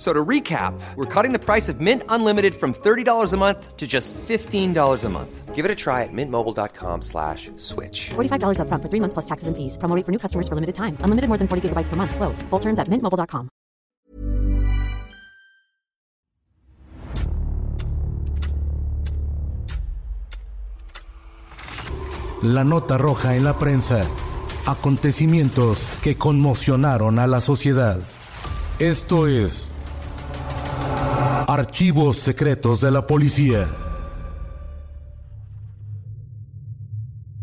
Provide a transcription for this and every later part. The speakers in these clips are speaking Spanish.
So to recap, we're cutting the price of Mint Unlimited from $30 a month to just $15 a month. Give it a try at mintmobile.com slash switch. $45 up front for three months plus taxes and fees. Promo for new customers for limited time. Unlimited more than 40 gigabytes per month. Slows. Full terms at mintmobile.com. La nota roja en la prensa. Acontecimientos que conmocionaron a la sociedad. Esto es Archivos secretos de la policía.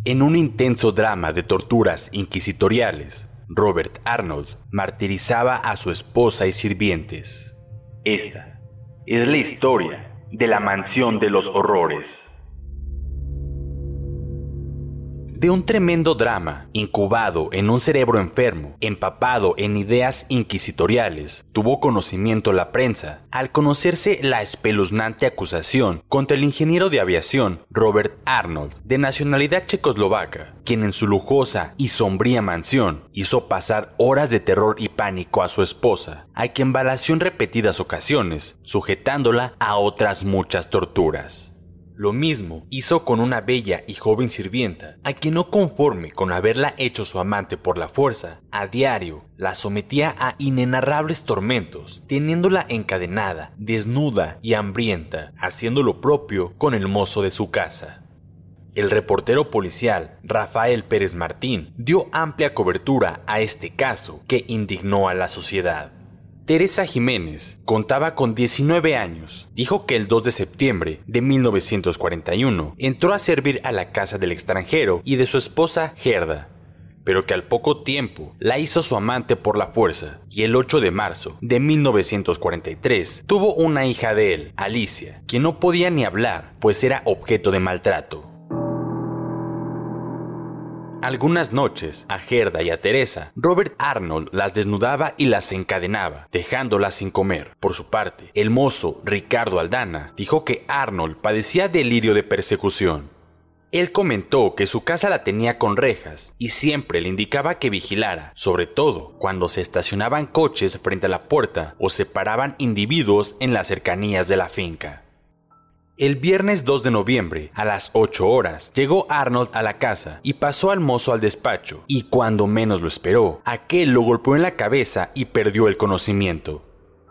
En un intenso drama de torturas inquisitoriales, Robert Arnold martirizaba a su esposa y sirvientes. Esta es la historia de la mansión de los horrores. De un tremendo drama, incubado en un cerebro enfermo, empapado en ideas inquisitoriales, tuvo conocimiento la prensa al conocerse la espeluznante acusación contra el ingeniero de aviación Robert Arnold, de nacionalidad checoslovaca, quien en su lujosa y sombría mansión hizo pasar horas de terror y pánico a su esposa, a quien balació en repetidas ocasiones, sujetándola a otras muchas torturas. Lo mismo hizo con una bella y joven sirvienta, a quien no conforme con haberla hecho su amante por la fuerza, a diario la sometía a inenarrables tormentos, teniéndola encadenada, desnuda y hambrienta, haciendo lo propio con el mozo de su casa. El reportero policial Rafael Pérez Martín dio amplia cobertura a este caso que indignó a la sociedad. Teresa Jiménez contaba con 19 años. Dijo que el 2 de septiembre de 1941 entró a servir a la casa del extranjero y de su esposa Gerda, pero que al poco tiempo la hizo su amante por la fuerza y el 8 de marzo de 1943 tuvo una hija de él, Alicia, quien no podía ni hablar pues era objeto de maltrato. Algunas noches, a Gerda y a Teresa, Robert Arnold las desnudaba y las encadenaba, dejándolas sin comer. Por su parte, el mozo Ricardo Aldana dijo que Arnold padecía delirio de persecución. Él comentó que su casa la tenía con rejas y siempre le indicaba que vigilara, sobre todo cuando se estacionaban coches frente a la puerta o se paraban individuos en las cercanías de la finca. El viernes 2 de noviembre, a las 8 horas, llegó Arnold a la casa y pasó al mozo al despacho, y cuando menos lo esperó, aquel lo golpeó en la cabeza y perdió el conocimiento.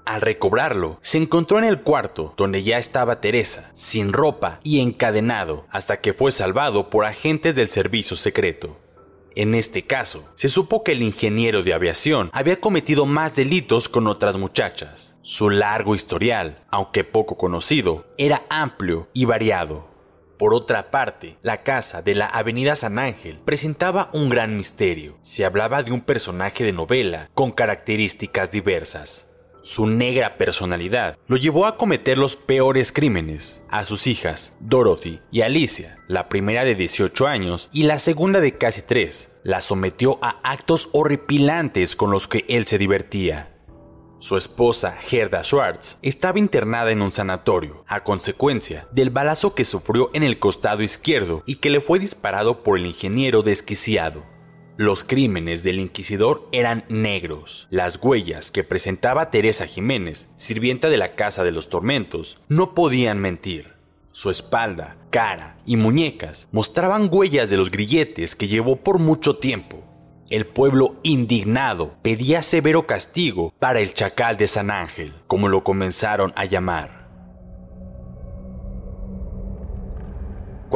Al recobrarlo, se encontró en el cuarto donde ya estaba Teresa, sin ropa y encadenado, hasta que fue salvado por agentes del servicio secreto. En este caso, se supo que el ingeniero de aviación había cometido más delitos con otras muchachas. Su largo historial, aunque poco conocido, era amplio y variado. Por otra parte, la casa de la Avenida San Ángel presentaba un gran misterio. Se hablaba de un personaje de novela con características diversas. Su negra personalidad lo llevó a cometer los peores crímenes a sus hijas, Dorothy y Alicia, la primera de 18 años y la segunda de casi 3. La sometió a actos horripilantes con los que él se divertía. Su esposa, Gerda Schwartz, estaba internada en un sanatorio, a consecuencia del balazo que sufrió en el costado izquierdo y que le fue disparado por el ingeniero desquiciado. Los crímenes del inquisidor eran negros. Las huellas que presentaba Teresa Jiménez, sirvienta de la Casa de los Tormentos, no podían mentir. Su espalda, cara y muñecas mostraban huellas de los grilletes que llevó por mucho tiempo. El pueblo indignado pedía severo castigo para el chacal de San Ángel, como lo comenzaron a llamar.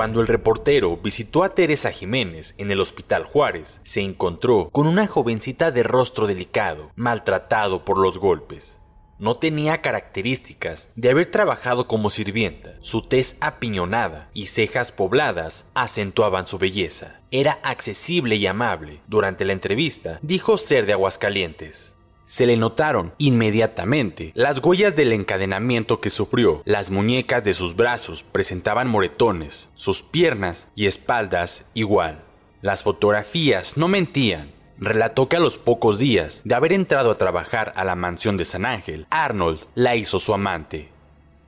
Cuando el reportero visitó a Teresa Jiménez en el Hospital Juárez, se encontró con una jovencita de rostro delicado, maltratado por los golpes no tenía características de haber trabajado como sirvienta. Su tez apiñonada y cejas pobladas acentuaban su belleza. Era accesible y amable. Durante la entrevista dijo ser de Aguascalientes. Se le notaron inmediatamente las huellas del encadenamiento que sufrió. Las muñecas de sus brazos presentaban moretones, sus piernas y espaldas igual. Las fotografías no mentían relató que a los pocos días de haber entrado a trabajar a la mansión de San Ángel, Arnold la hizo su amante.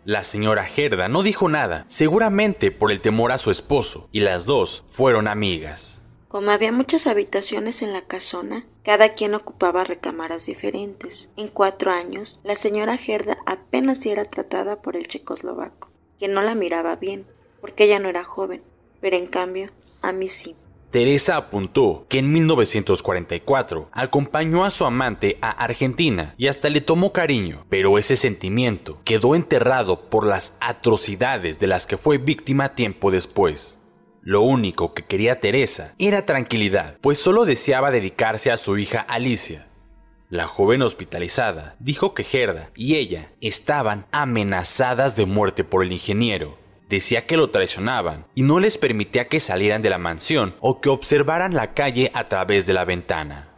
La señora Gerda no dijo nada, seguramente por el temor a su esposo, y las dos fueron amigas. Como había muchas habitaciones en la casona, cada quien ocupaba recámaras diferentes. En cuatro años, la señora Gerda apenas era tratada por el checoslovaco, que no la miraba bien, porque ella no era joven, pero en cambio, a mí sí. Teresa apuntó que en 1944 acompañó a su amante a Argentina y hasta le tomó cariño, pero ese sentimiento quedó enterrado por las atrocidades de las que fue víctima tiempo después. Lo único que quería Teresa era tranquilidad, pues solo deseaba dedicarse a su hija Alicia. La joven hospitalizada dijo que Gerda y ella estaban amenazadas de muerte por el ingeniero, decía que lo traicionaban y no les permitía que salieran de la mansión o que observaran la calle a través de la ventana.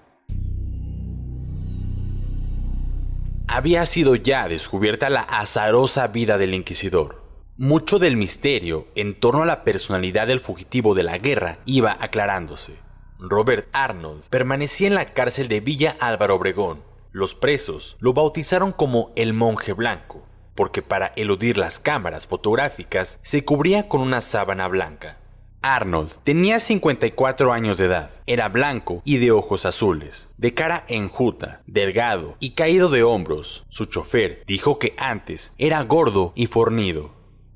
Había sido ya descubierta la azarosa vida del inquisidor. Mucho del misterio en torno a la personalidad del fugitivo de la guerra iba aclarándose. Robert Arnold permanecía en la cárcel de Villa Álvaro Obregón. Los presos lo bautizaron como el monje blanco porque para eludir las cámaras fotográficas se cubría con una sábana blanca. Arnold tenía 54 años de edad, era blanco y de ojos azules, de cara enjuta, delgado y caído de hombros. Su chofer dijo que antes era gordo y fornido.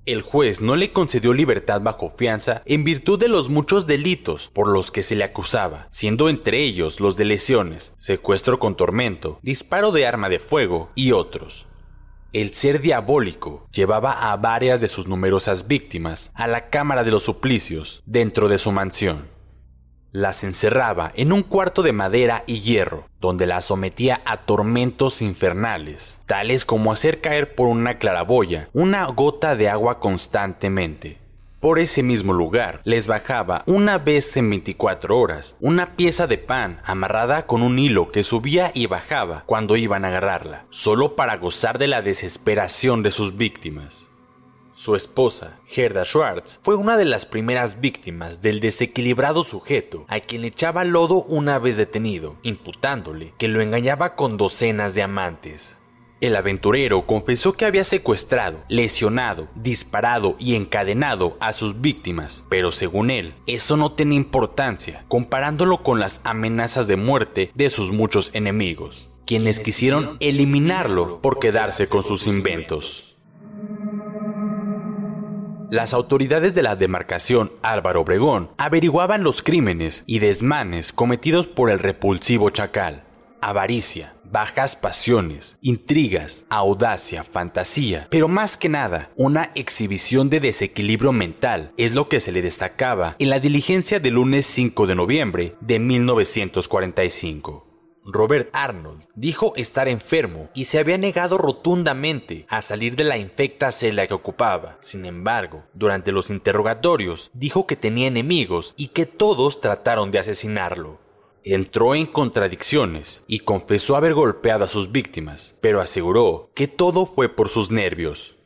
El juez no le concedió libertad bajo fianza en virtud de los muchos delitos por los que se le acusaba, siendo entre ellos los de lesiones, secuestro con tormento, disparo de arma de fuego y otros. El ser diabólico llevaba a varias de sus numerosas víctimas a la Cámara de los Suplicios dentro de su mansión. Las encerraba en un cuarto de madera y hierro, donde las sometía a tormentos infernales, tales como hacer caer por una claraboya una gota de agua constantemente. Por ese mismo lugar les bajaba una vez en 24 horas una pieza de pan amarrada con un hilo que subía y bajaba cuando iban a agarrarla, solo para gozar de la desesperación de sus víctimas. Su esposa, Gerda Schwartz, fue una de las primeras víctimas del desequilibrado sujeto a quien le echaba lodo una vez detenido, imputándole que lo engañaba con docenas de amantes. El aventurero confesó que había secuestrado, lesionado, disparado y encadenado a sus víctimas, pero según él, eso no tenía importancia, comparándolo con las amenazas de muerte de sus muchos enemigos, quienes quisieron eliminarlo por quedarse con sus inventos. Las autoridades de la demarcación Álvaro Obregón averiguaban los crímenes y desmanes cometidos por el repulsivo chacal. Avaricia, bajas pasiones, intrigas, audacia, fantasía, pero más que nada, una exhibición de desequilibrio mental es lo que se le destacaba en la diligencia del lunes 5 de noviembre de 1945. Robert Arnold dijo estar enfermo y se había negado rotundamente a salir de la infecta celda que ocupaba. Sin embargo, durante los interrogatorios dijo que tenía enemigos y que todos trataron de asesinarlo entró en contradicciones y confesó haber golpeado a sus víctimas, pero aseguró que todo fue por sus nervios.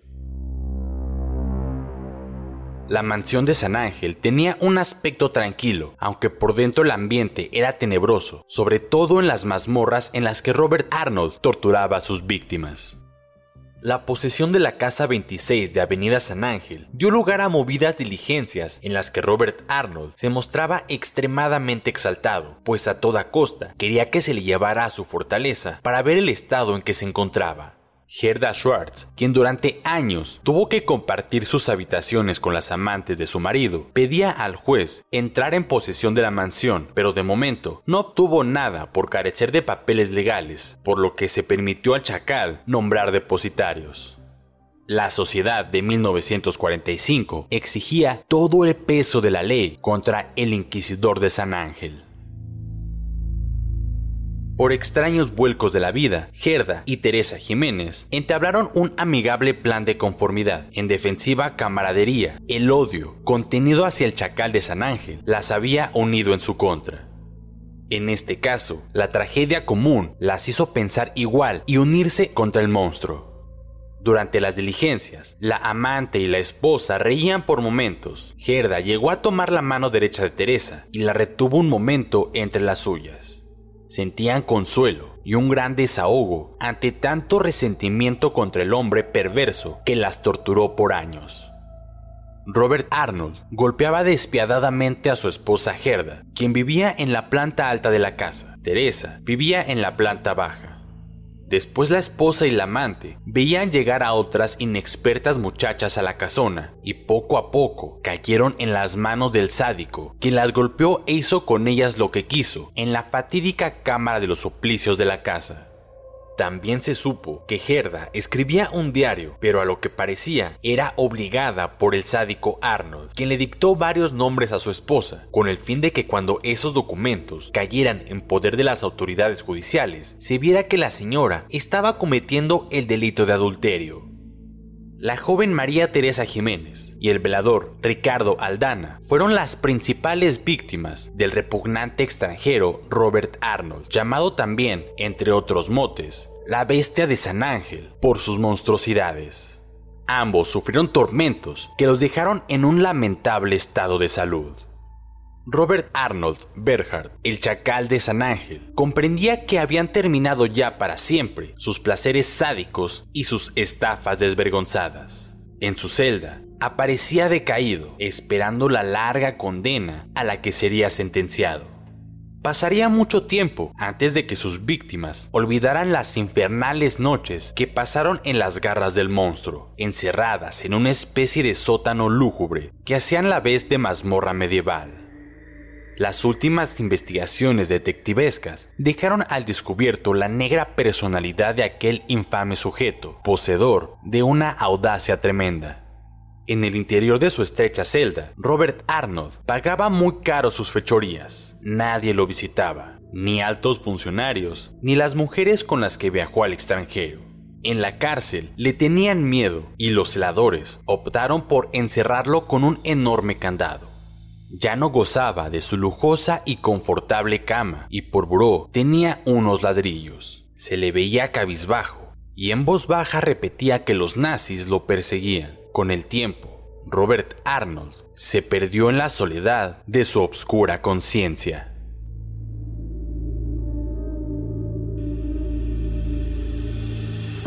La mansión de San Ángel tenía un aspecto tranquilo, aunque por dentro el ambiente era tenebroso, sobre todo en las mazmorras en las que Robert Arnold torturaba a sus víctimas. La posesión de la Casa 26 de Avenida San Ángel dio lugar a movidas diligencias en las que Robert Arnold se mostraba extremadamente exaltado, pues a toda costa quería que se le llevara a su fortaleza para ver el estado en que se encontraba. Gerda Schwartz, quien durante años tuvo que compartir sus habitaciones con las amantes de su marido, pedía al juez entrar en posesión de la mansión, pero de momento no obtuvo nada por carecer de papeles legales, por lo que se permitió al chacal nombrar depositarios. La sociedad de 1945 exigía todo el peso de la ley contra el inquisidor de San Ángel. Por extraños vuelcos de la vida, Gerda y Teresa Jiménez entablaron un amigable plan de conformidad en defensiva camaradería. El odio contenido hacia el chacal de San Ángel las había unido en su contra. En este caso, la tragedia común las hizo pensar igual y unirse contra el monstruo. Durante las diligencias, la amante y la esposa reían por momentos. Gerda llegó a tomar la mano derecha de Teresa y la retuvo un momento entre las suyas sentían consuelo y un gran desahogo ante tanto resentimiento contra el hombre perverso que las torturó por años. Robert Arnold golpeaba despiadadamente a su esposa Gerda, quien vivía en la planta alta de la casa. Teresa vivía en la planta baja. Después la esposa y la amante veían llegar a otras inexpertas muchachas a la casona y poco a poco cayeron en las manos del sádico, quien las golpeó e hizo con ellas lo que quiso en la fatídica cámara de los suplicios de la casa. También se supo que Gerda escribía un diario, pero a lo que parecía era obligada por el sádico Arnold, quien le dictó varios nombres a su esposa, con el fin de que cuando esos documentos cayeran en poder de las autoridades judiciales, se viera que la señora estaba cometiendo el delito de adulterio. La joven María Teresa Jiménez y el velador Ricardo Aldana fueron las principales víctimas del repugnante extranjero Robert Arnold, llamado también, entre otros motes, la bestia de San Ángel por sus monstruosidades. Ambos sufrieron tormentos que los dejaron en un lamentable estado de salud. Robert Arnold Berhard, el chacal de San Ángel, comprendía que habían terminado ya para siempre sus placeres sádicos y sus estafas desvergonzadas. En su celda, aparecía decaído, esperando la larga condena a la que sería sentenciado. Pasaría mucho tiempo antes de que sus víctimas olvidaran las infernales noches que pasaron en las garras del monstruo, encerradas en una especie de sótano lúgubre que hacían la vez de mazmorra medieval. Las últimas investigaciones detectivescas dejaron al descubierto la negra personalidad de aquel infame sujeto, poseedor de una audacia tremenda. En el interior de su estrecha celda, Robert Arnold pagaba muy caro sus fechorías. Nadie lo visitaba, ni altos funcionarios, ni las mujeres con las que viajó al extranjero. En la cárcel le tenían miedo y los celadores optaron por encerrarlo con un enorme candado. Ya no gozaba de su lujosa y confortable cama y por buró tenía unos ladrillos. Se le veía cabizbajo y en voz baja repetía que los nazis lo perseguían. Con el tiempo, Robert Arnold se perdió en la soledad de su obscura conciencia.